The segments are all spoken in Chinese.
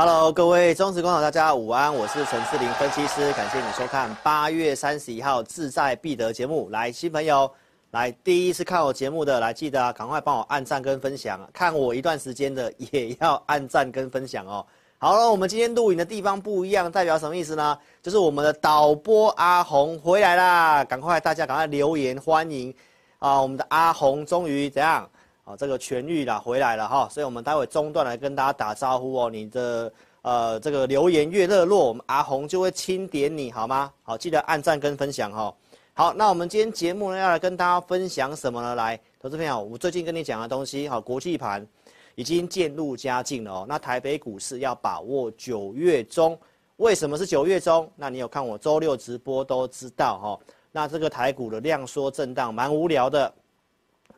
Hello，各位忠实观众，大家午安，我是陈志玲分析师，感谢你收看八月三十一号志在必得节目。来，新朋友，来第一次看我节目的，来记得啊，赶快帮我按赞跟分享，看我一段时间的也要按赞跟分享哦。好了，我们今天录影的地方不一样，代表什么意思呢？就是我们的导播阿红回来啦！赶快大家赶快留言欢迎啊！我们的阿红终于怎样啊？这个痊愈了，回来了哈！所以我们待会中段来跟大家打招呼哦。你的呃这个留言越热络，我们阿红就会钦点你好吗？好，记得按赞跟分享哈。好，那我们今天节目呢要来跟大家分享什么呢？来，投资朋友，我最近跟你讲的东西哈，国际盘。已经渐入佳境了哦。那台北股市要把握九月中，为什么是九月中？那你有看我周六直播都知道哈。那这个台股的量缩震荡蛮无聊的，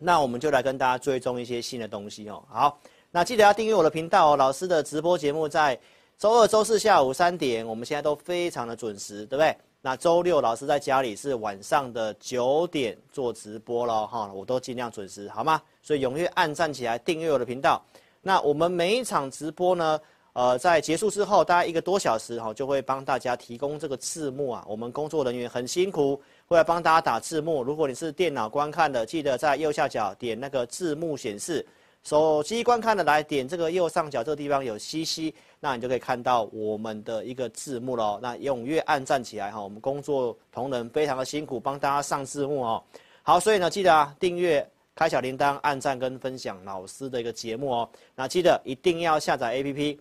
那我们就来跟大家追踪一些新的东西哦。好，那记得要订阅我的频道哦。老师的直播节目在周二、周四下午三点，我们现在都非常的准时，对不对？那周六老师在家里是晚上的九点做直播了哈，我都尽量准时，好吗？所以踊跃按赞起来，订阅我的频道。那我们每一场直播呢，呃，在结束之后大概一个多小时哈，就会帮大家提供这个字幕啊。我们工作人员很辛苦，会来帮大家打字幕。如果你是电脑观看的，记得在右下角点那个字幕显示；手机观看的来点这个右上角这个地方有 CC。那你就可以看到我们的一个字幕喽。那踊跃按赞起来哈，我们工作同仁非常的辛苦，帮大家上字幕哦。好，所以呢，记得啊，订阅、开小铃铛、按赞跟分享老师的一个节目哦。那记得一定要下载 APP，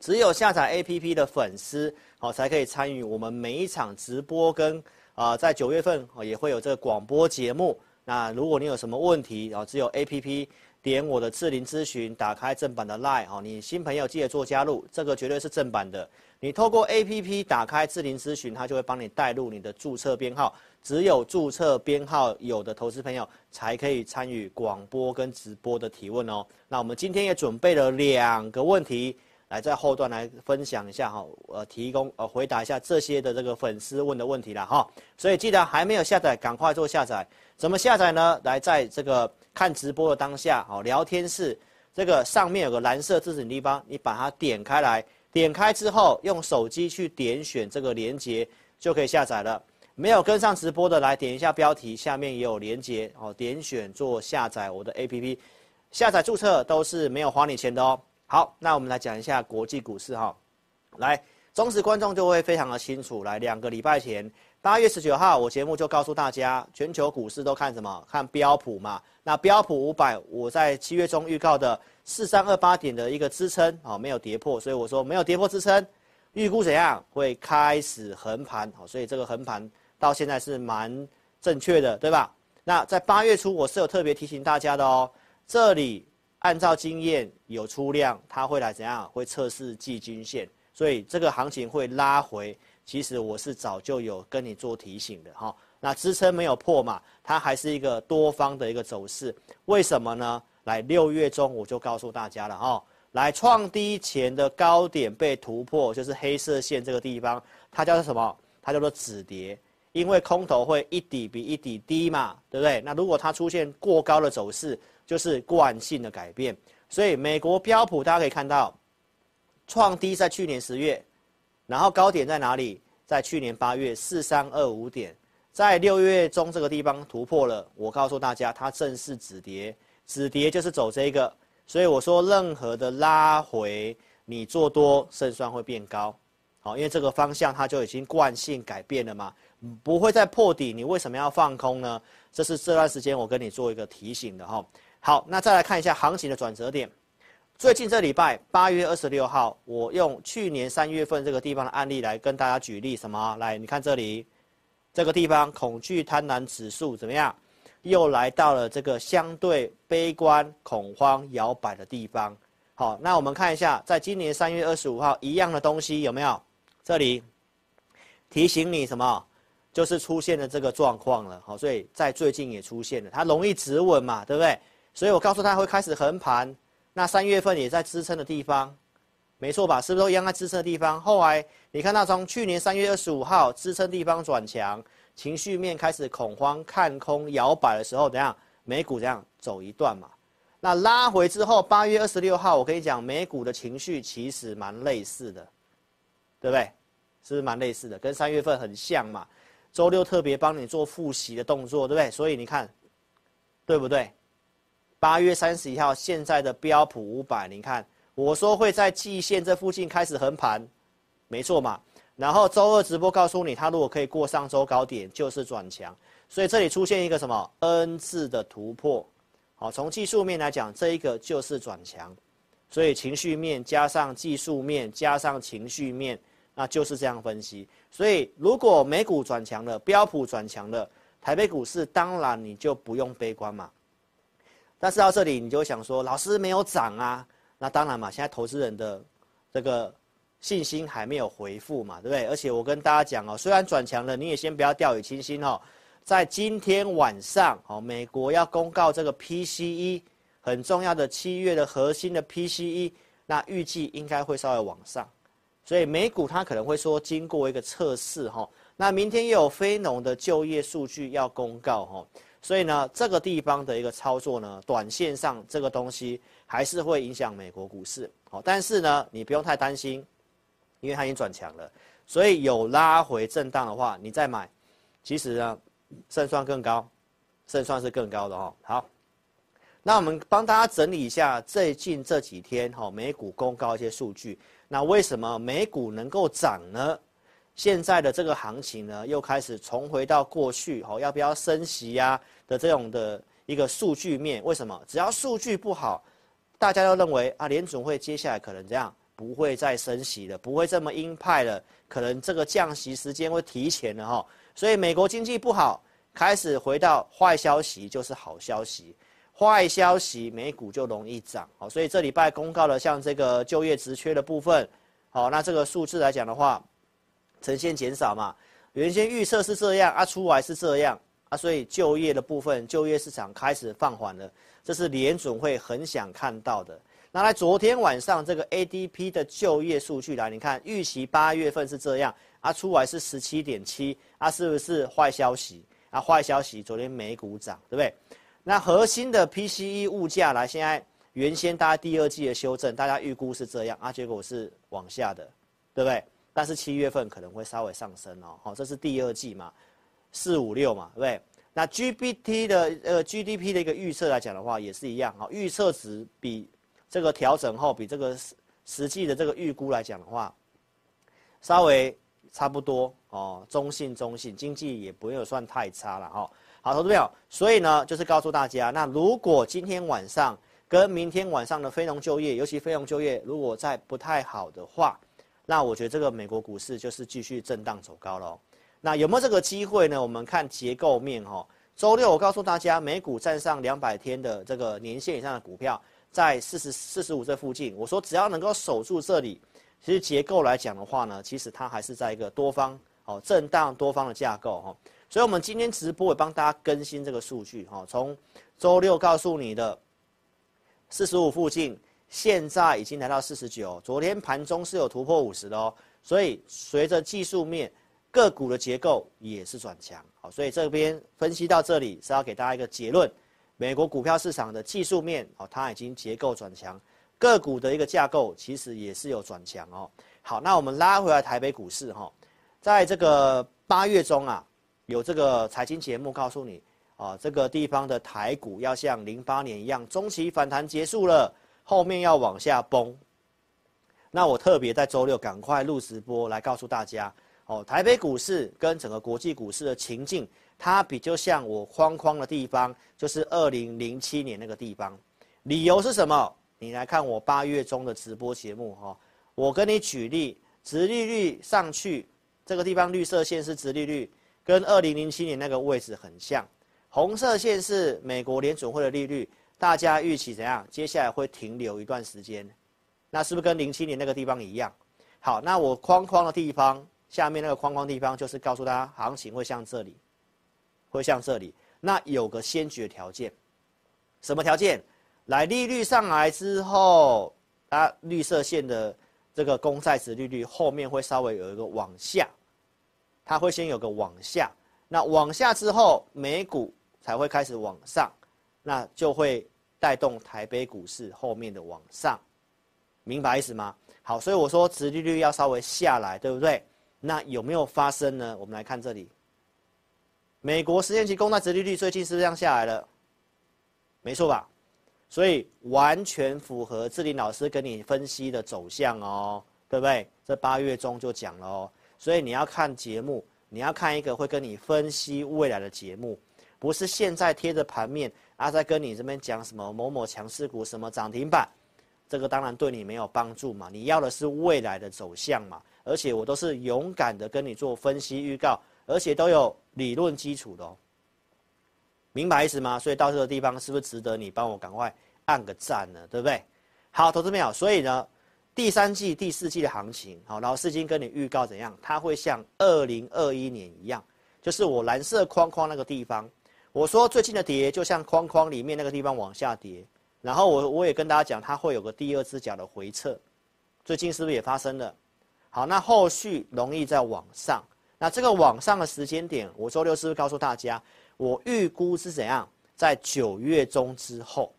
只有下载 APP 的粉丝哦，才可以参与我们每一场直播跟啊、在九月份哦也会有这个广播节目。那如果你有什么问题哦，只有 APP。点我的智霖咨询，打开正版的 LINE 哦，你新朋友记得做加入，这个绝对是正版的。你透过 APP 打开智霖咨询，它就会帮你带入你的注册编号，只有注册编号有的投资朋友才可以参与广播跟直播的提问哦。那我们今天也准备了两个问题，来在后段来分享一下哈，呃，提供呃回答一下这些的这个粉丝问的问题了哈。所以记得还没有下载，赶快做下载。怎么下载呢？来在这个。看直播的当下，好，聊天室这个上面有个蓝色字的地方，你把它点开来，点开之后用手机去点选这个连接，就可以下载了。没有跟上直播的，来点一下标题，下面也有连接，哦，点选做下载我的 APP，下载注册都是没有花你钱的哦。好，那我们来讲一下国际股市哈，来，忠实观众就会非常的清楚。来，两个礼拜前，八月十九号，我节目就告诉大家，全球股市都看什么？看标普嘛。那标普五百，我在七月中预告的四三二八点的一个支撑，好，没有跌破，所以我说没有跌破支撑，预估怎样会开始横盘，好，所以这个横盘到现在是蛮正确的，对吧？那在八月初我是有特别提醒大家的哦，这里按照经验有出量，它会来怎样？会测试季均线，所以这个行情会拉回，其实我是早就有跟你做提醒的哈。那支撑没有破嘛，它还是一个多方的一个走势，为什么呢？来六月中我就告诉大家了哈，来创低前的高点被突破，就是黑色线这个地方，它叫做什么？它叫做止跌，因为空头会一底比一底低嘛，对不对？那如果它出现过高的走势，就是惯性的改变。所以美国标普大家可以看到，创低在去年十月，然后高点在哪里？在去年八月四三二五点。在六月中这个地方突破了，我告诉大家，它正式止跌，止跌就是走这个，所以我说任何的拉回，你做多胜算会变高，好，因为这个方向它就已经惯性改变了嘛，不会再破底，你为什么要放空呢？这是这段时间我跟你做一个提醒的哈。好，那再来看一下行情的转折点。最近这礼拜八月二十六号，我用去年三月份这个地方的案例来跟大家举例什么？来，你看这里，这个地方恐惧贪婪指数怎么样？又来到了这个相对悲观、恐慌、摇摆的地方。好，那我们看一下，在今年三月二十五号一样的东西有没有？这里提醒你什么？就是出现了这个状况了。好，所以在最近也出现了，它容易止稳嘛，对不对？所以我告诉他会开始横盘。那三月份也在支撑的地方，没错吧？是不是都一样在支撑的地方？后来你看到从去年三月二十五号支撑地方转强。情绪面开始恐慌、看空、摇摆的时候，怎样？美股这样走一段嘛？那拉回之后，八月二十六号，我跟你讲，美股的情绪其实蛮类似的，对不对？是不是蛮类似的？跟三月份很像嘛？周六特别帮你做复习的动作，对不对？所以你看，对不对？八月三十一号，现在的标普五百，你看，我说会在季线这附近开始横盘，没错嘛？然后周二直播告诉你，它如果可以过上周高点，就是转强。所以这里出现一个什么 N 字的突破，好，从技术面来讲，这一个就是转强。所以情绪面加上技术面加上情绪面，那就是这样分析。所以如果美股转强了，标普转强了，台北股市当然你就不用悲观嘛。但是到这里你就想说，老师没有涨啊？那当然嘛，现在投资人的这个。信心还没有回复嘛，对不对？而且我跟大家讲哦，虽然转强了，你也先不要掉以轻心哦。在今天晚上哦，美国要公告这个 PCE 很重要的七月的核心的 PCE，那预计应该会稍微往上，所以美股它可能会说经过一个测试哈。那明天又有非农的就业数据要公告哈，所以呢，这个地方的一个操作呢，短线上这个东西还是会影响美国股市好。但是呢，你不用太担心。因为它已经转强了，所以有拉回震荡的话，你再买，其实呢，胜算更高，胜算是更高的哦。好，那我们帮大家整理一下最近这几天哈美股公告一些数据，那为什么美股能够涨呢？现在的这个行情呢，又开始重回到过去哈，要不要升息呀的这种的一个数据面？为什么？只要数据不好，大家都认为啊联总会接下来可能这样。不会再升息了，不会这么鹰派了，可能这个降息时间会提前了哈。所以美国经济不好，开始回到坏消息就是好消息，坏消息美股就容易涨。好，所以这礼拜公告了像这个就业职缺的部分，好，那这个数字来讲的话，呈现减少嘛，原先预测是这样啊，出来是这样啊，所以就业的部分，就业市场开始放缓了，这是联准会很想看到的。拿来昨天晚上这个 ADP 的就业数据来，你看预期八月份是这样啊，出来是十七点七啊，是不是坏消息啊？坏消息，昨天美股涨，对不对？那核心的 PCE 物价来，现在原先大家第二季的修正，大家预估是这样啊，结果是往下的，对不对？但是七月份可能会稍微上升哦，好，这是第二季嘛，四五六嘛，对不对？那 GPT 的呃 GDP 的一个预测来讲的话，也是一样啊，预测值比。这个调整后比这个实实际的这个预估来讲的话，稍微差不多哦，中性中性，经济也不用算太差了哈、哦。好，投资朋友，所以呢，就是告诉大家，那如果今天晚上跟明天晚上的非农就业，尤其非农就业如果再不太好的话，那我觉得这个美国股市就是继续震荡走高喽。那有没有这个机会呢？我们看结构面哈、周六我告诉大家，美股站上两百天的这个年线以上的股票。在四十四十五这附近，我说只要能够守住这里，其实结构来讲的话呢，其实它还是在一个多方哦震荡多方的架构哈，所以我们今天直播也帮大家更新这个数据哈，从周六告诉你的四十五附近，现在已经来到四十九，昨天盘中是有突破五十的哦，所以随着技术面个股的结构也是转强，好，所以这边分析到这里是要给大家一个结论。美国股票市场的技术面哦，它已经结构转强，个股的一个架构其实也是有转强哦。好，那我们拉回来台北股市哈，在这个八月中啊，有这个财经节目告诉你啊，这个地方的台股要像零八年一样，中期反弹结束了，后面要往下崩。那我特别在周六赶快录直播来告诉大家，哦，台北股市跟整个国际股市的情境，它比较像我框框的地方，就是二零零七年那个地方。理由是什么？你来看我八月中的直播节目哈、我跟你举例，殖利率上去，这个地方绿色线是殖利率，跟二零零七年那个位置很像。红色线是美国联准会的利率，大家预期怎样？接下来会停留一段时间，那是不是跟零七年那个地方一样？好，那我框框的地方，下面那个框框地方就是告诉大家，行情会像这里，会像这里。那有个先决条件，什么条件？来，利率上来之后，啊，绿色线的这个公债殖利率后面会稍微有一个往下，它会先有个往下，那往下之后，美股才会开始往上，那就会带动台北股市后面的往上，明白意思吗？好，所以我说殖利率要稍微下来，对不对？那有没有发生呢？我们来看这里，美国十年期公债殖利率最近是不是这样下来了？没错吧？所以完全符合志霖老师跟你分析的走向哦，对不对？这八月中就讲了哦。所以你要看节目，你要看一个会跟你分析未来的节目，不是现在贴着盘面啊，在跟你这边讲什么某某强势股、什么涨停板，这个当然对你没有帮助嘛。你要的是未来的走向嘛，而且我都是勇敢的跟你做分析预告，而且都有理论基础的哦。明白意思吗？所以到这个地方是不是值得你帮我赶快按个赞呢？对不对？好，投资朋友，所以呢，第三季、第四季的行情，好，老师已经跟你预告怎样，它会像二零二一年一样，就是我蓝色框框那个地方，我说最近的跌就像框框里面那个地方往下跌，然后我我也跟大家讲，它会有个第二只脚的回撤，最近是不是也发生了？好，那后续容易再往上，那这个往上的时间点，我周六是不是告诉大家？我预估是怎样，在九月中之后，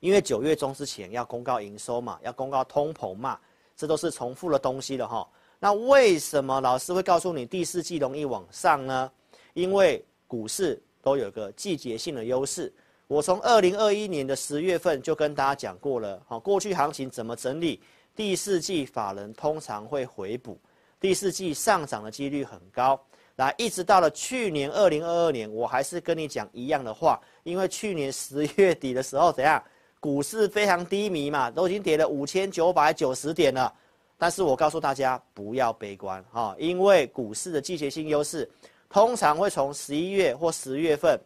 因为九月中之前要公告营收嘛，要公告通膨嘛，这都是重复的东西了哈。那为什么老师会告诉你第四季容易往上呢？因为股市都有个季节性的优势。我从二零二一年的十月份就跟大家讲过了，好，过去行情怎么整理，第四季法人通常会回补，第四季上涨的几率很高。来，一直到了去年二零二二年，我还是跟你讲一样的话，因为去年十月底的时候怎样，股市非常低迷嘛，都已经跌了五千九百九十点了。但是我告诉大家不要悲观哈，因为股市的季节性优势，通常会从十一月或十月份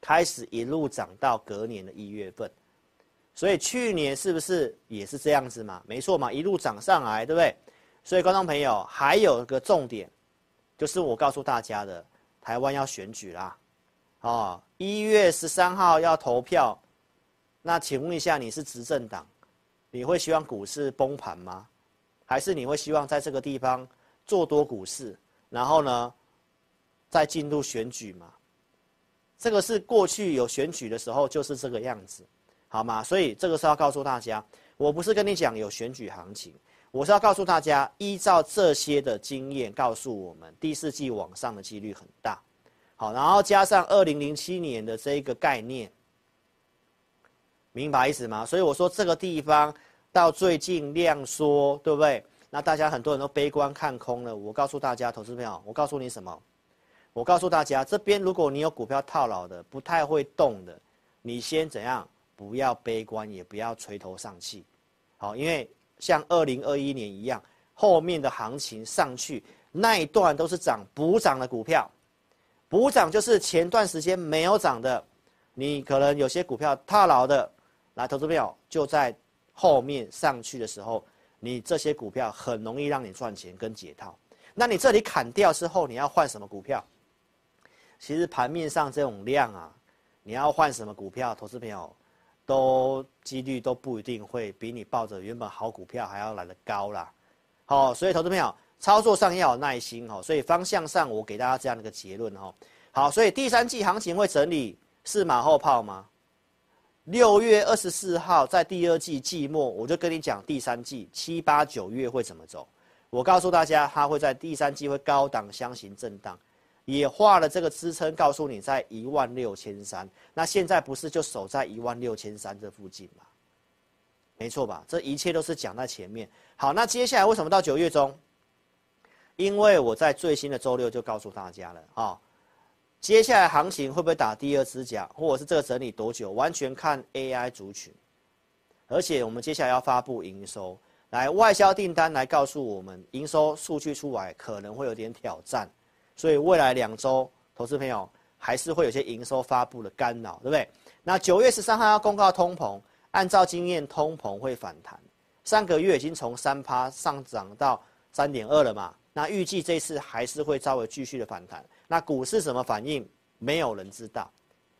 开始一路涨到隔年的一月份，所以去年是不是也是这样子嘛？没错嘛，一路涨上来，对不对？所以观众朋友还有一个重点。就是我告诉大家的，台湾要选举啦，哦，一月十三号要投票，那请问一下，你是执政党，你会希望股市崩盘吗？还是你会希望在这个地方做多股市，然后呢，再进入选举吗？这个是过去有选举的时候就是这个样子，好吗？所以这个是要告诉大家，我不是跟你讲有选举行情。我是要告诉大家，依照这些的经验，告诉我们第四季往上的几率很大。好，然后加上二零零七年的这一个概念，明白意思吗？所以我说这个地方到最近量缩，对不对？那大家很多人都悲观看空了。我告诉大家，投资朋友，我告诉你什么？我告诉大家，这边如果你有股票套牢的，不太会动的，你先怎样？不要悲观，也不要垂头丧气。好，因为。像二零二一年一样，后面的行情上去那一段都是涨补涨的股票，补涨就是前段时间没有涨的，你可能有些股票套牢的，来投资票就在后面上去的时候，你这些股票很容易让你赚钱跟解套。那你这里砍掉之后，你要换什么股票？其实盘面上这种量啊，你要换什么股票？投资朋友。都几率都不一定会比你抱着原本好股票还要来得高啦，好，所以投资朋友操作上要有耐心哦，所以方向上我给大家这样的一个结论哦，好，所以第三季行情会整理是马后炮吗？六月二十四号在第二季季末我就跟你讲第三季七八九月会怎么走，我告诉大家它会在第三季会高档箱型震荡。也画了这个支撑，告诉你在一万六千三。那现在不是就守在一万六千三这附近吗？没错吧？这一切都是讲在前面。好，那接下来为什么到九月中？因为我在最新的周六就告诉大家了啊、接下来行情会不会打第二支脚，或者是这个整理多久，完全看 AI 族群。而且我们接下来要发布营收，来外销订单来告诉我们营收数据出来可能会有点挑战，所以未来两周，投资朋友还是会有些营收发布的干扰，对不对？那九月十三号要公告通膨，按照经验，通膨会反弹。上个月已经从三趴上涨到三点二了嘛？那预计这次还是会稍微继续的反弹。那股市什么反应？没有人知道，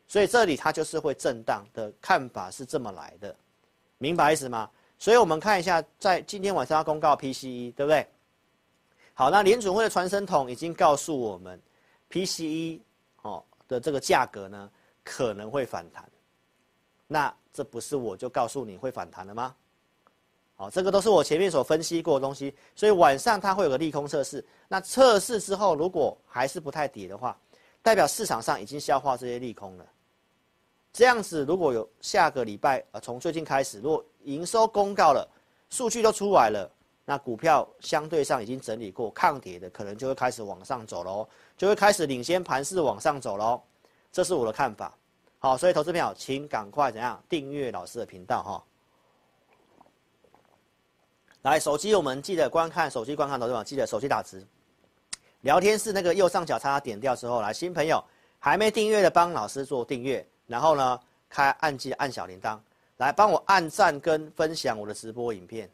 所以这里它就是会震荡的看法是这么来的，明白意思吗？所以我们看一下，在今天晚上要公告 PCE，对不对？好，那联准会的传声筒已经告诉我们，PCE 哦的这个价格呢可能会反弹。那这不是我就告诉你会反弹了吗？好，这个都是我前面所分析过的东西，所以晚上它会有个利空测试。那测试之后，如果还是不太跌的话，代表市场上已经消化这些利空了。这样子，如果有下个礼拜，呃，从最近开始，如果营收公告了，数据都出来了，那股票相对上已经整理过抗跌的，可能就会开始往上走喽，就会开始领先盘势往上走喽。这是我的看法。好，所以投资朋友，请赶快怎样订阅老师的频道哈。来，手机我们记得观看，手机观看，投资朋友记得手机打直。聊天室那个右上角叉叉点掉之后，来新朋友还没订阅的帮老师做订阅，然后呢开按键按小铃铛，来帮我按赞跟分享我的直播影片，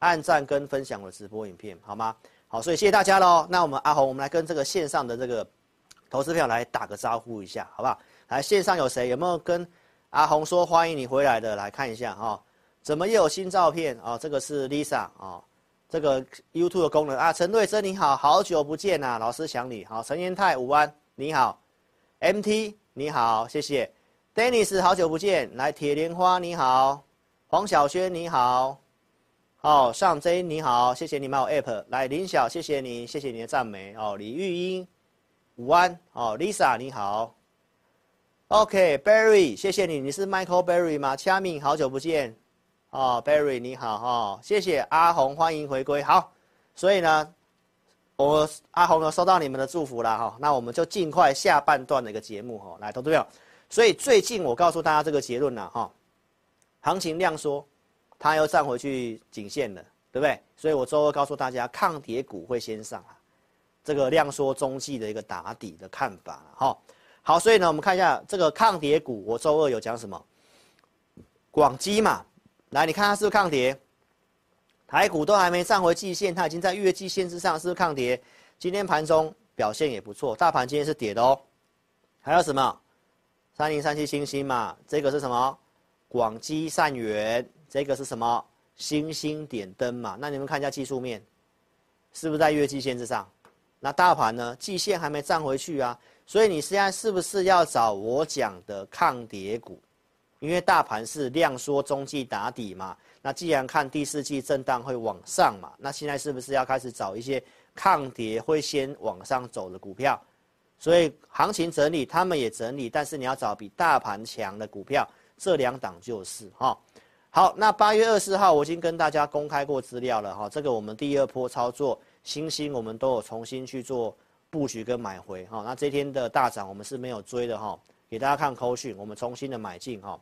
按赞跟分享我的直播影片好吗？好，所以谢谢大家喽。那我们阿红，我们来跟这个线上的这个投资票来打个招呼一下，好不好？来线上有谁？有没有跟阿红说欢迎你回来的？来看一下哈。怎么又有新照片啊？这个是 Lisa 啊，这个 YouTube 的功能啊。陈瑞珍你好，好久不见呐，老师想你。好，陈延泰午安，你好，MT 你好，谢谢，Dennis 好久不见，来铁莲花你好，黄小轩你好，哦上 J 你好，谢谢你买我 App，来林晓谢谢你，谢谢你的赞美哦，李玉英午安哦，Lisa 你好，OK，Barry 谢谢你，你是 Michael Barry 吗？恰敏好久不见。哦，Barry 你好哈、哦，谢谢阿红，欢迎回归。好，所以呢，我阿红呢收到你们的祝福了哈、哦，那我们就尽快下半段的一个节目哈、哦，来，投资朋友。所以最近我告诉大家这个结论了哈、哦，行情量缩，它又站回去颈线了，对不对？所以我周二告诉大家，抗跌股会先上啊，这个量缩中继的一个打底的看法哈、好，所以呢，我们看一下这个抗跌股，我周二有讲什么？广基嘛。来，你看它是不是抗跌？台股都还没站回季线，它已经在月季线之上，是不是抗跌？今天盘中表现也不错，大盘今天是跌的哦。还有什么？三零三七星星嘛，这个是什么？广基善元，这个是什么？星星点灯嘛。那你们看一下技术面，是不是在月季线之上？那大盘呢？季线还没站回去啊，所以你现在是不是要找我讲的抗跌股？因为大盘是量缩中继打底嘛，那既然看第四季震荡会往上嘛，那现在是不是要开始找一些抗跌会先往上走的股票？所以行情整理，他们也整理，但是你要找比大盘强的股票，这两档就是哈。好，那八月二十四号我已经跟大家公开过资料了哈，这个我们第二波操作星星我们都有重新去做布局跟买回哈，那这天的大涨我们是没有追的哈，给大家看扣讯，我们重新的买进哈。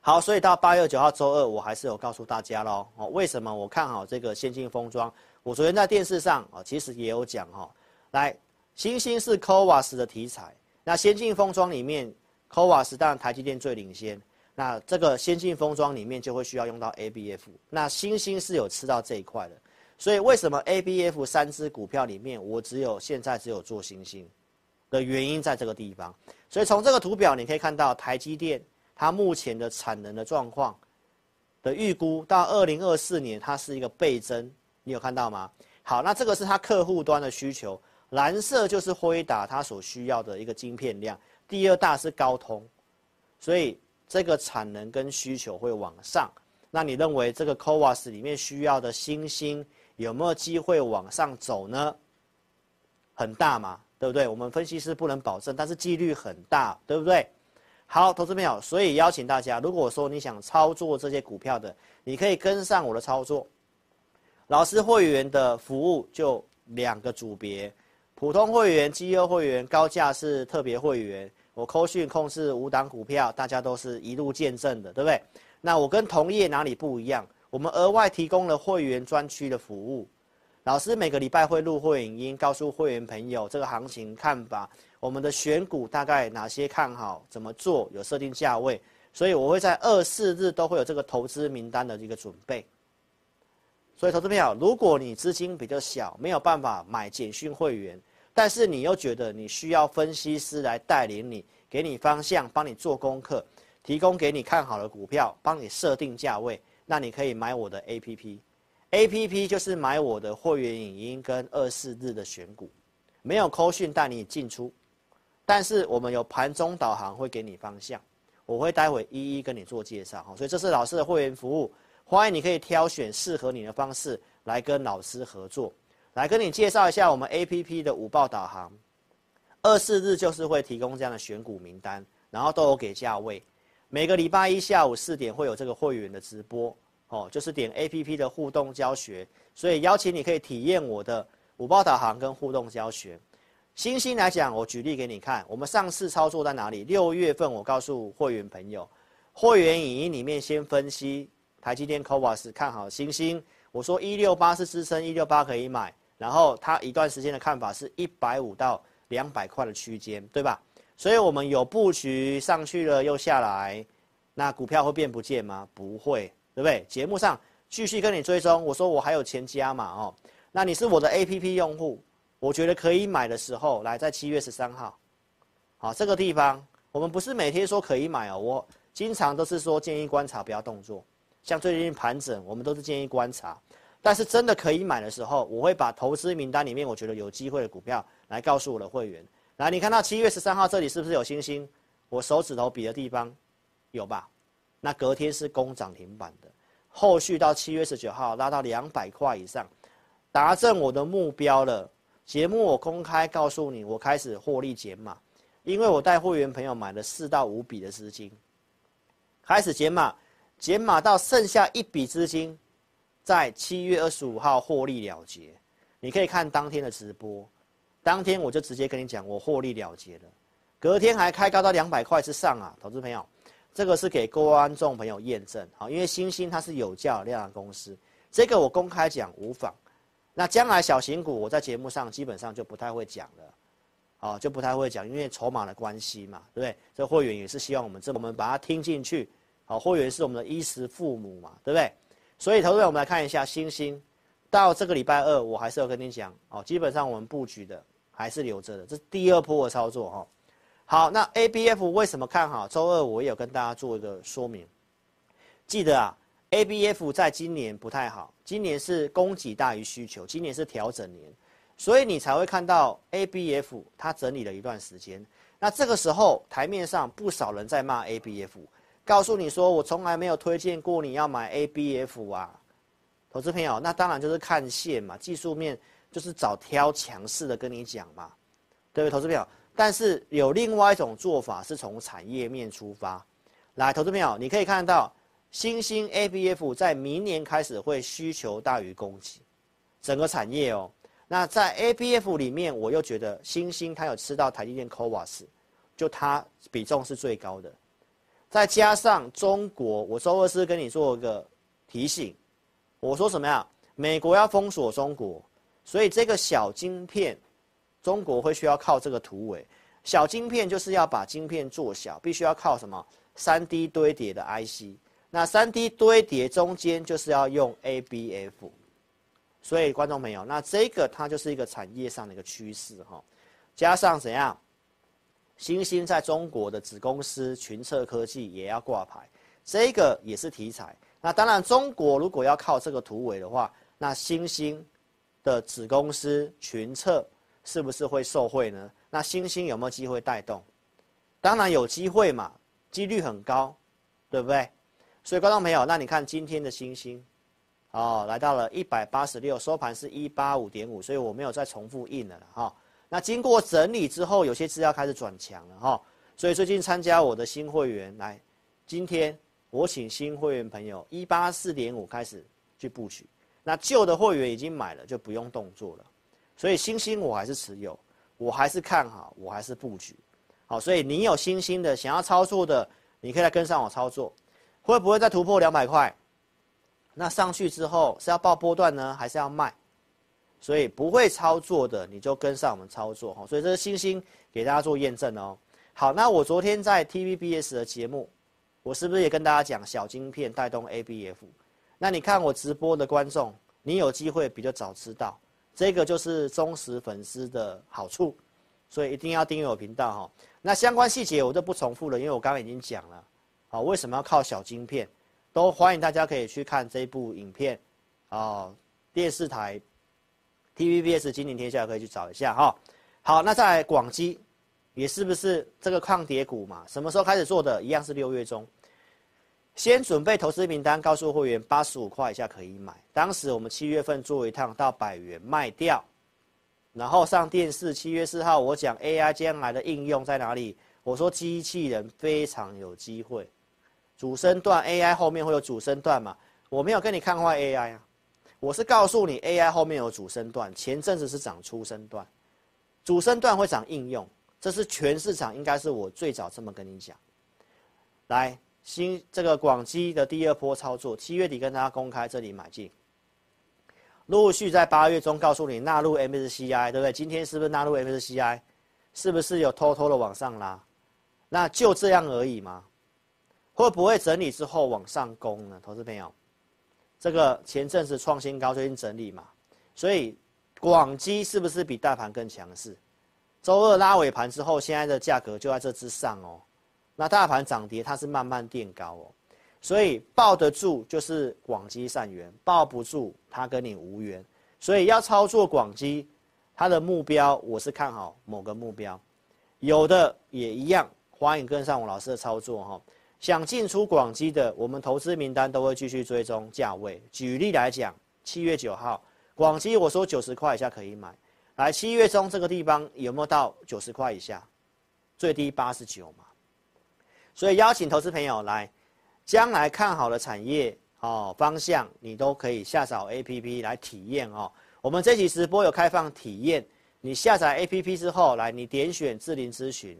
好，所以到八月九号周二，我还是有告诉大家喽。哦，为什么我看好这个先进封装？我昨天在电视上啊，其实也有讲哈。来，星星是 c o v a s 的题材，那先进封装里面 c o v a s 当然台积电最领先。那这个先进封装里面就会需要用到 ABF，那星星是有吃到这一块的。所以为什么 ABF 三只股票里面，我只有现在只有做星星的原因在这个地方。所以从这个图表你可以看到台积电。它目前的产能的状况的预估到二零二四年，它是一个倍增，你有看到吗？好，那这个是它客户端的需求，蓝色就是辉达它所需要的一个晶片量，第二大是高通，所以这个产能跟需求会往上。那你认为这个 CoWAS 里面需要的新兴有没有机会往上走呢？很大嘛，对不对？我们分析师不能保证，但是几率很大，对不对？好，投资朋友，所以邀请大家，如果说你想操作这些股票的，你可以跟上我的操作。老师会员的服务就两个组别：普通会员、基优会员、高价是特别会员。我扣讯控制五档股票，大家都是一路见证的，对不对？那我跟同业哪里不一样？我们额外提供了会员专区的服务。老师每个礼拜会录会影音，告诉会员朋友这个行情看法，我们的选股大概哪些看好，怎么做，有设定价位，所以我会在二四日都会有这个投资名单的一个准备。所以投资朋友，如果你资金比较小，没有办法买简讯会员，但是你又觉得你需要分析师来带领你，给你方向，帮你做功课，提供给你看好的股票，帮你设定价位，那你可以买我的 APP。A P P 就是买我的会员影音跟二四日的选股，没有扣讯带你进出，但是我们有盘中导航会给你方向，我会待会一一跟你做介绍哈，所以这是老师的会员服务，欢迎你可以挑选适合你的方式来跟老师合作，来跟你介绍一下我们 A P P 的五报导航，二四日就是会提供这样的选股名单，然后都有给价位，每个礼拜一下午四点会有这个会员的直播。哦，就是点 A P P 的互动教学，所以邀请你可以体验我的五报导航跟互动教学。星星来讲，我举例给你看，我们上次操作在哪里？六月份我告诉会员朋友，会员影音里面先分析台积电 c o v a s 看好星星，我说一六八是支撑，一六八可以买，然后他一段时间的看法是一百五到两百块的区间，对吧？所以我们有布局上去了又下来，那股票会变不见吗？不会。对不对？节目上继续跟你追踪，我说我还有钱加嘛哦，那你是我的 APP 用户，我觉得可以买的时候，来在七月十三号，好，这个地方我们不是每天说可以买哦，我经常都是说建议观察，不要动作。像最近盘整，我们都是建议观察，但是真的可以买的时候，我会把投资名单里面我觉得有机会的股票来告诉我的会员。来，你看到七月十三号这里是不是有星星？我手指头比的地方有吧？那隔天是攻涨停板的，后续到七月十九号拉到两百块以上，达成我的目标了。节目我公开告诉你，我开始获利减码，因为我带会员朋友买了四到五笔的资金，开始减码，减码到剩下一笔资金，在七月二十五号获利了结。你可以看当天的直播，当天我就直接跟你讲，我获利了结了，隔天还开高到两百块之上啊，投资朋友。这个是给观众朋友验证，好，因为星星它是有价量的公司，这个我公开讲无妨。那将来小型股我在节目上基本上就不太会讲了，好，就不太会讲，因为筹码的关系嘛，对不对？这会员也是希望我们这我们把它听进去，好，会员是我们的衣食父母嘛，对不对？所以投资者我们来看一下星星，到这个礼拜二我还是要跟你讲，哦，基本上我们布局的还是留着的，这是第二波的操作哈。好，那 ABF 为什么看好？周二我也有跟大家做一个说明。记得啊，ABF 在今年不太好，今年是供给大于需求，今年是调整年，所以你才会看到 ABF 它整理了一段时间。那这个时候台面上不少人在骂 ABF，告诉你说我从来没有推荐过你要买 ABF 啊，投资朋友，那当然就是看线嘛，技术面就是找挑强势的跟你讲嘛，对不对，投资朋友？但是有另外一种做法，是从产业面出发，来，投资朋友，你可以看到，新兴 ABF 在明年开始会需求大于供给，整个产业哦。那在 ABF 里面，我又觉得新兴它有吃到台积电 c o v a s 就它比重是最高的，再加上中国，我周二是跟你做个提醒，我说什么呀？美国要封锁中国，所以这个小晶片。中国会需要靠这个突围，小晶片就是要把晶片做小，必须要靠什么三 D 堆叠的 IC，那三 D 堆叠中间就是要用 ABF，所以观众朋友，那这个它就是一个产业上的一个趋势哈，加上怎样？新兴在中国的子公司群策科技也要挂牌，这个也是题材。那当然，中国如果要靠这个突围的话，那新兴的子公司群策。是不是会受惠呢？那星星有没有机会带动？当然有机会嘛，几率很高，对不对？所以观众朋友，那你看今天的星星，哦，来到了一百八十六，收盘是一八五点五，所以我没有再重复印了哈、那经过整理之后，有些资料开始转强了哈、所以最近参加我的新会员来，今天我请新会员朋友一八四点五开始去布局，那旧的会员已经买了，就不用动作了。所以欣兴我还是持有，我还是看好，我还是布局。好，所以你有欣兴的想要操作的，你可以来跟上我操作，会不会再突破两百块？那上去之后是要报波段呢，还是要卖？所以不会操作的，你就跟上我们操作哈。所以这是星星给大家做验证哦。好，那我昨天在 TVBS 的节目，我是不是也跟大家讲小晶片带动 ABF？那你看我直播的观众，你有机会比较早知道，这个就是忠实粉丝的好处。所以一定要订阅我频道哈。那相关细节我就不重复了，因为我刚刚已经讲了。好，为什么要靠小晶片？都欢迎大家可以去看这部影片，哦，电视台 TVBS 金鼎天下可以去找一下哈。好，那再来广基，也是不是这个抗跌股嘛？什么时候开始做的？一样是六月中，先准备投资名单，告诉会员八十五块以下可以买。当时我们七月份做一趟到百元卖掉，然后上电视。七月四号我讲 AI 将来的应用在哪里？我说机器人非常有机会。主升段 AI 后面会有主升段嘛？我没有跟你看坏 AI 啊，我是告诉你 AI 后面有主升段，前阵子是涨初升段，主升段会涨应用，这是全市场应该是我最早这么跟你讲。来，新这个广基的第二波操作，七月底跟大家公开这里买进，陆续在八月中告诉你纳入 MSCI，对不对？今天是不是纳入 MSCI？是不是有偷偷的往上拉？那就这样而已吗？会不会整理之后往上攻呢？投资朋友，这个前阵子创新高，最近整理嘛，所以广基是不是比大盘更强势？周二拉尾盘之后，现在的价格就在这之上哦。那大盘涨跌它是慢慢垫高哦，所以抱得住就是广基善缘，抱不住它跟你无缘。所以要操作广基，它的目标我是看好某个目标，有的也一样，欢迎跟上我老师的操作哈。想进出广基的，我们投资名单都会继续追踪价位。举例来讲，七月九号，广基我说九十块以下可以买。来，七月中这个地方有没有到九十块以下？最低八十九嘛。所以邀请投资朋友来，将来看好的产业哦方向，你都可以下载 APP 来体验哦。我们这期直播有开放体验，你下载 APP 之后，来你点选智霖咨询，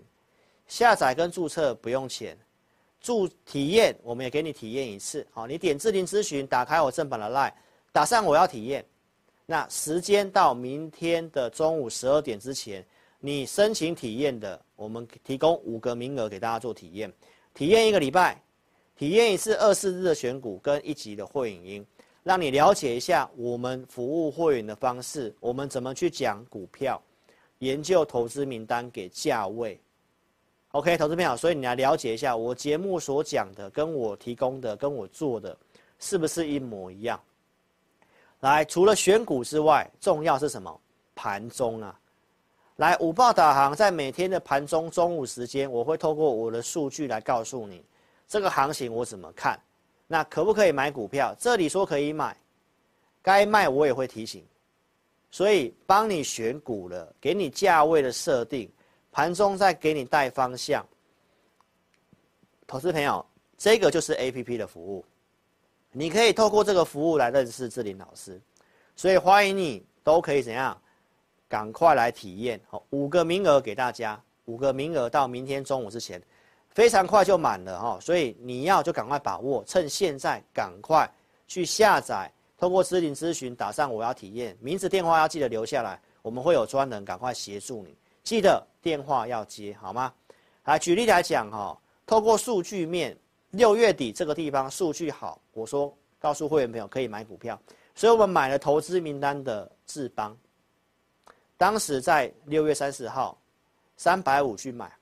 下载跟注册不用钱。助体验，我们也给你体验一次。好，你点智霖咨询，打开我正版的 LINE，打上我要体验。那时间到明天的中午十二点之前，你申请体验的，我们提供五个名额给大家做体验。体验一个礼拜，体验一次二四日的选股跟一级的会影音，让你了解一下我们服务会员的方式，我们怎么去讲股票，研究投资名单给价位。OK，投资朋友，所以你来了解一下我节目所讲的，跟我提供的，跟我做的，是不是一模一样？来，除了选股之外，重要是什么？盘中啊，来午报导航，在每天的盘中中午时间，我会透过我的数据来告诉你这个行情我怎么看，那可不可以买股票？这里说可以买，该卖我也会提醒，所以帮你选股了，给你价位的设定。盘中再给你带方向，投资朋友，这个就是 APP 的服务，你可以透过这个服务来认识智霖老师，所以欢迎你都可以怎样，赶快来体验。好，五个名额给大家，五个名额到明天中午之前，非常快就满了哈，所以你要就赶快把握，趁现在赶快去下载，透过智霖咨询打上我要体验，名字电话要记得留下来，我们会有专人赶快协助你。记得电话要接，好吗？来举例来讲哈，透过数据面，六月底这个地方数据好，我说告诉会员朋友可以买股票，所以我们买了投资名单的智邦，当时在六月三十号，三百五去买，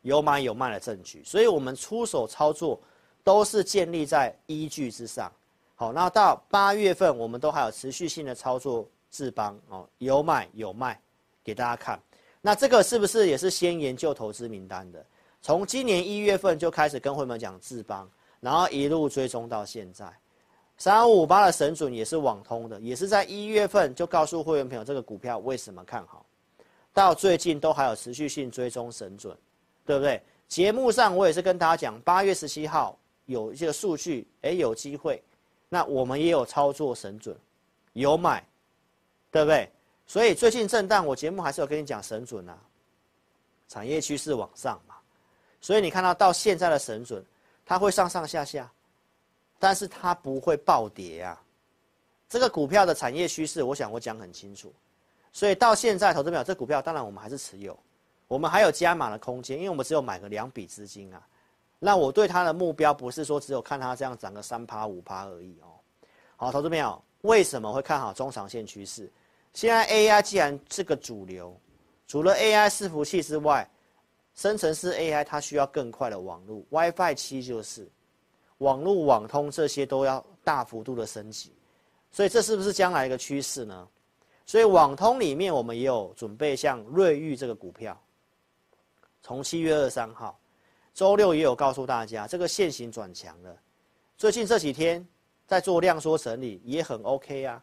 有买有卖的证据，所以我们出手操作都是建立在依据之上。好，那到八月份我们都还有持续性的操作智邦哦，有买有卖。给大家看，那这个是不是也是先研究投资名单的？从今年一月份就开始跟会员们讲智邦，然后一路追踪到现在。三五五八的神准也是网通的，也是在一月份就告诉会员朋友这个股票为什么看好，到最近都还有持续性追踪神准，对不对？节目上我也是跟大家讲，八月十七号有一些数据，哎，有机会，那我们也有操作神准，有买。对不对？所以最近震荡，我节目还是有跟你讲神准啊，产业趋势往上嘛，所以你看到到现在的神准，它会上上下下，但是它不会暴跌啊。这个股票的产业趋势，我想我讲很清楚，所以到现在投资表这股票，当然我们还是持有，我们还有加码的空间，因为我们只有买个两笔资金啊。那我对它的目标不是说只有看它这样涨个三趴五趴而已哦。好，投资表为什么会看好中长线趋势？现在 AI 既然是个主流，除了 AI 伺服器之外，生成式 AI 它需要更快的网络，WiFi 七就是，网络网通这些都要大幅度的升级。所以这是不是将来一个趋势呢？所以网通里面我们也有准备，像瑞昱这个股票，从七月二三号，周六也有告诉大家，这个线型转强了。最近这几天在做量缩整理，也很 OK 啊，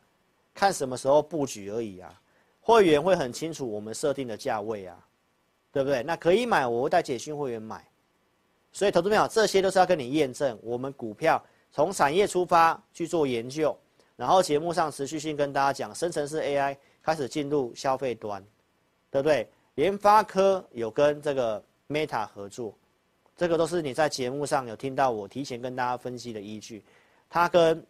看什么时候布局而已啊。会员会很清楚我们设定的价位啊，对不对？那可以买，我会带简讯会员买。所以投资朋友，这些都是要跟你验证，我们股票从产业出发去做研究。然后节目上持续性跟大家讲，生成式 AI 开始进入消费端，对不对？联发科有跟这个 Meta 合作，这个都是你在节目上有听到我提前跟大家分析的依据。他跟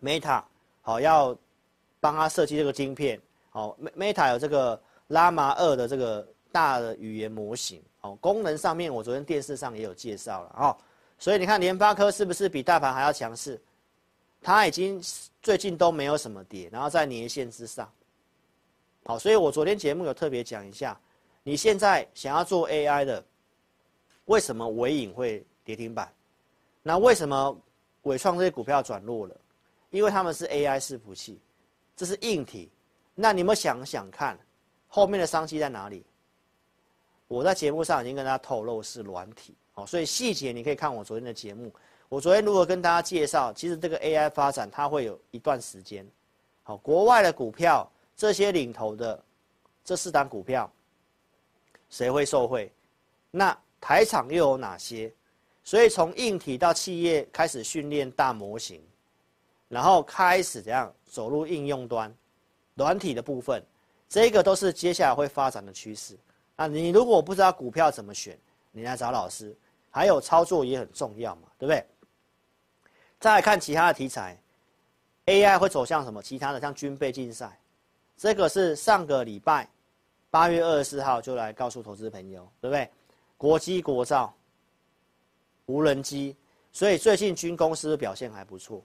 Meta 好要帮他设计这个晶片，好 Meta 有这个 Llama 2的这个大的语言模型，哦，功能上面我昨天电视上也有介绍了，哦，所以你看联发科是不是比大盘还要强势？它已经最近都没有什么跌，然后在年线之上。好，所以我昨天节目有特别讲一下，你现在想要做 AI 的，为什么尾影会跌停板？那为什么纬创这些股票转弱了？因为他们是 AI 伺服器，这是硬体。那你们想想看，后面的商机在哪里？我在节目上已经跟大家透露是软体。好，所以细节你可以看我昨天的节目。我昨天如果跟大家介绍，其实这个 AI 发展它会有一段时间，好，国外的股票这些领头的这四档股票，谁会受惠？那台厂又有哪些？所以从硬体到企业开始训练大模型，然后开始怎样走入应用端，软体的部分，这个都是接下来会发展的趋势。那你如果不知道股票怎么选，你来找老师，还有操作也很重要嘛，对不对？再来看其他的题材，AI 会走向什么？其他的像军备竞赛，这个是上个礼拜八月二十四号就来告诉投资朋友，对不对？国机国造、无人机，所以最近军公司表现还不错，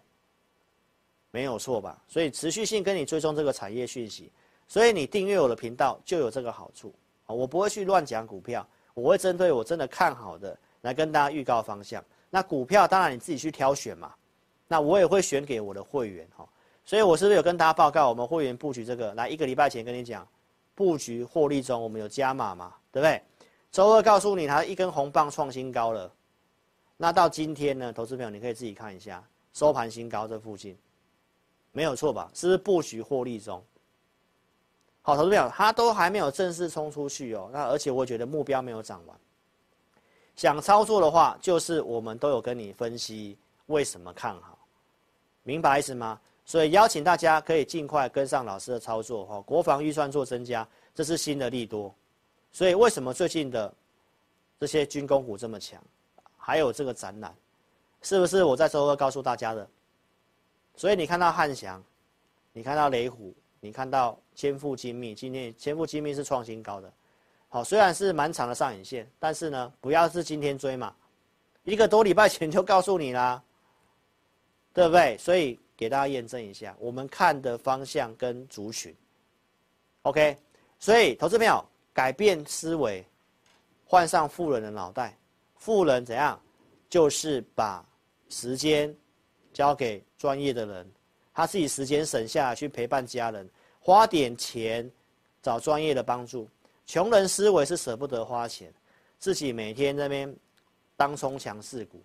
没有错吧？所以持续性跟你追踪这个产业讯息，所以你订阅我的频道就有这个好处啊！我不会去乱讲股票，我会针对我真的看好的来跟大家预告方向。那股票当然你自己去挑选嘛。那我也会选给我的会员哈，所以我是不是有跟大家报告我们会员布局这个？来一个礼拜前跟你讲，布局获利中，我们有加码嘛，对不对？周二告诉你它一根红棒创新高了，那到今天呢，投资朋友你可以自己看一下收盘新高这附近，没有错吧？是不是布局获利中？好，投资朋友它都还没有正式冲出去哦，那而且我觉得目标没有涨完，想操作的话，就是我们都有跟你分析为什么看好。明白意思吗？所以邀请大家可以尽快跟上老师的操作哈。国防预算做增加，这是新的利多。所以为什么最近的这些军工股这么强？还有这个展览，是不是我在周二告诉大家的？所以你看到汉翔，你看到雷虎，你看到千富精密，今天千富精密是创新高的。好，虽然是蛮长的上影线，但是呢，不要是今天追嘛，一个多礼拜前就告诉你啦。对不对？所以给大家验证一下，我们看的方向跟族群，OK。所以投资朋友改变思维，换上富人的脑袋。富人怎样？就是把时间交给专业的人，他自己时间省下来去陪伴家人，花点钱找专业的帮助。穷人思维是舍不得花钱，自己每天在那边当冲强势股，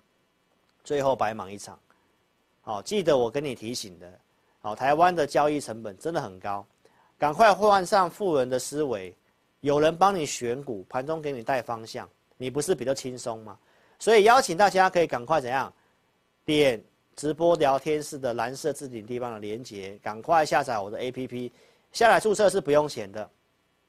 最后白忙一场。好，记得我跟你提醒的，好，台湾的交易成本真的很高，赶快换上富人的思维，有人帮你选股，盘中给你带方向，你不是比较轻松吗？所以邀请大家可以赶快怎样，点直播聊天室的蓝色置顶地方的连接，赶快下载我的 APP，下来注册是不用钱的，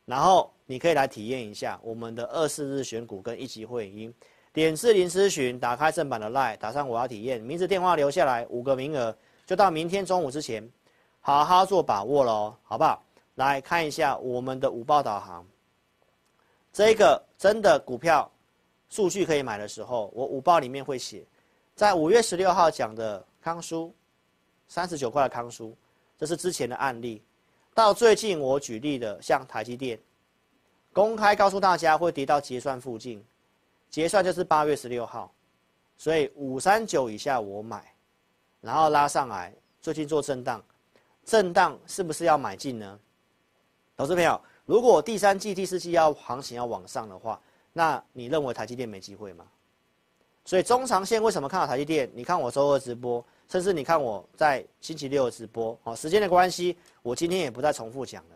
然后你可以来体验一下我们的二四日选股跟一级会员。点四零咨询，打开正版的 LINE，打上我要体验，名字电话留下来，五个名额，就到明天中午之前，好好做把握喽，好不好？来看一下我们的午报导航，这个真的股票数据可以买的时候，我午报里面会写，在五月十六号讲的康舒，三十九块的康舒，这是之前的案例，到最近我举例的像台积电，公开告诉大家会跌到结算附近。结算就是八月十六号，所以五三九以下我买，然后拉上来，最近做震荡，震荡是不是要买进呢？投资朋友，如果第三季、第四季要行情要往上的话，那你认为台积电没机会吗？所以中长线为什么看好台积电？你看我周二直播，甚至你看我在星期六直播，哦，时间的关系，我今天也不再重复讲了，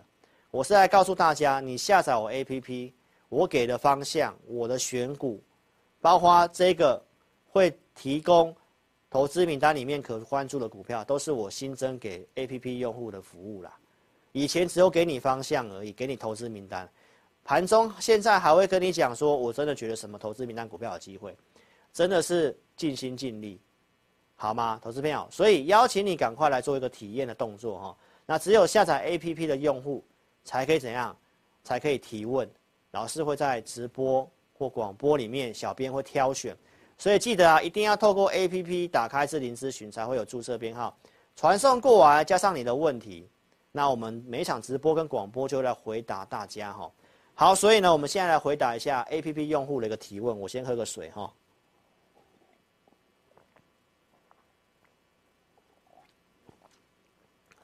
我是来告诉大家，你下载我 APP。我给的方向，我的选股，包括这个会提供投资名单里面可关注的股票，都是我新增给 APP 用户的服务啦。以前只有给你方向而已，给你投资名单。盘中现在还会跟你讲说，我真的觉得什么投资名单股票有机会，真的是尽心尽力，好吗？投资朋友，所以邀请你赶快来做一个体验的动作哈。那只有下载 APP 的用户才可以怎样？才可以提问。老师会在直播或广播里面，小编会挑选，所以记得啊，一定要透过 APP 打开智能咨询，才会有注册编号，传送过来，加上你的问题，那我们每场直播跟广播就来回答大家哈。好，所以呢，我们现在来回答一下 APP 用户的一个提问。我先喝个水哈。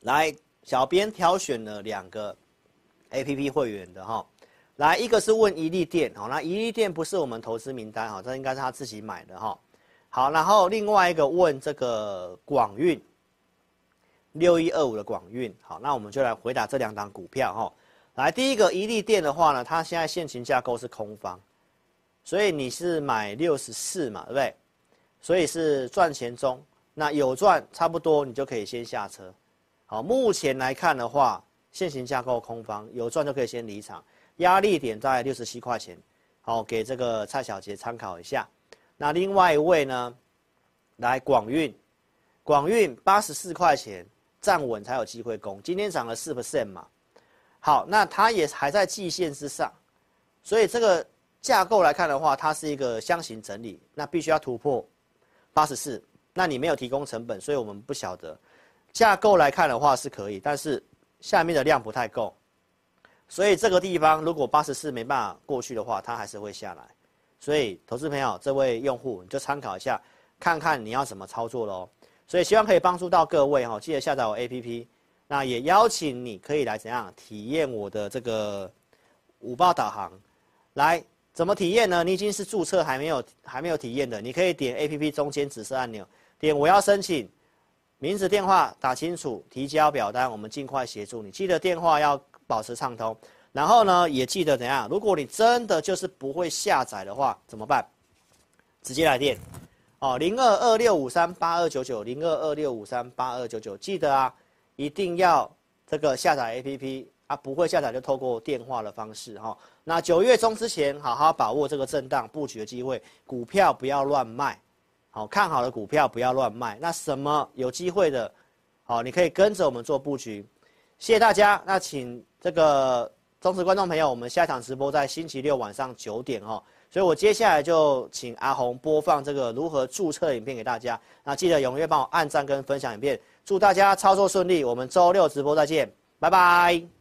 来，小编挑选了两个 APP 会员的哈。来，一个是问怡利店，好，那怡利店不是我们投资名单，哈，这应该是他自己买的，哈。好，然后另外一个问这个广运，六一二五的广运，好，那我们就来回答这两档股票，哈。来，第一个怡利店的话呢，它现在现行架构是空方，所以你是买六十四嘛，对不对？所以是赚钱中，那有赚差不多，你就可以先下车。好，目前来看的话，现行架构空方有赚就可以先离场。压力点在六十七块钱，好，给这个蔡小杰参考一下。那另外一位呢，来广运，广运八十四块钱站稳才有机会攻，今天涨了四 percent 嘛。好，那它也还在季线之上，所以这个架构来看的话，它是一个箱型整理，那必须要突破八十四。那你没有提供成本，所以我们不晓得架构来看的话是可以，但是下面的量不太够。所以这个地方如果八十四没办法过去的话，它还是会下来。所以投资朋友，这位用户你就参考一下，看看你要怎么操作喽。所以希望可以帮助到各位哈，记得下载我 APP。那也邀请你可以来怎样体验我的这个五报导航。来怎么体验呢？你已经是注册还没有还没有体验的，你可以点 APP 中间紫色按钮，点我要申请，名字电话打清楚，提交表单，我们尽快协助你。记得电话要。保持畅通，然后呢，也记得怎样？如果你真的就是不会下载的话，怎么办？直接来电，哦，零二二六五三八二九九，零二二六五三八二九九，记得啊，一定要这个下载 APP 啊，不会下载就透过电话的方式哈、哦。那九月中之前，好好把握这个震荡布局的机会，股票不要乱卖，好，看好的股票不要乱卖。那什么有机会的，好，你可以跟着我们做布局。谢谢大家，那请。这个忠实观众朋友，我们下一场直播在星期六晚上九点哦，所以我接下来就请阿红播放这个如何注册影片给大家。那记得踊跃帮我按赞跟分享影片，祝大家操作顺利。我们周六直播再见，拜拜。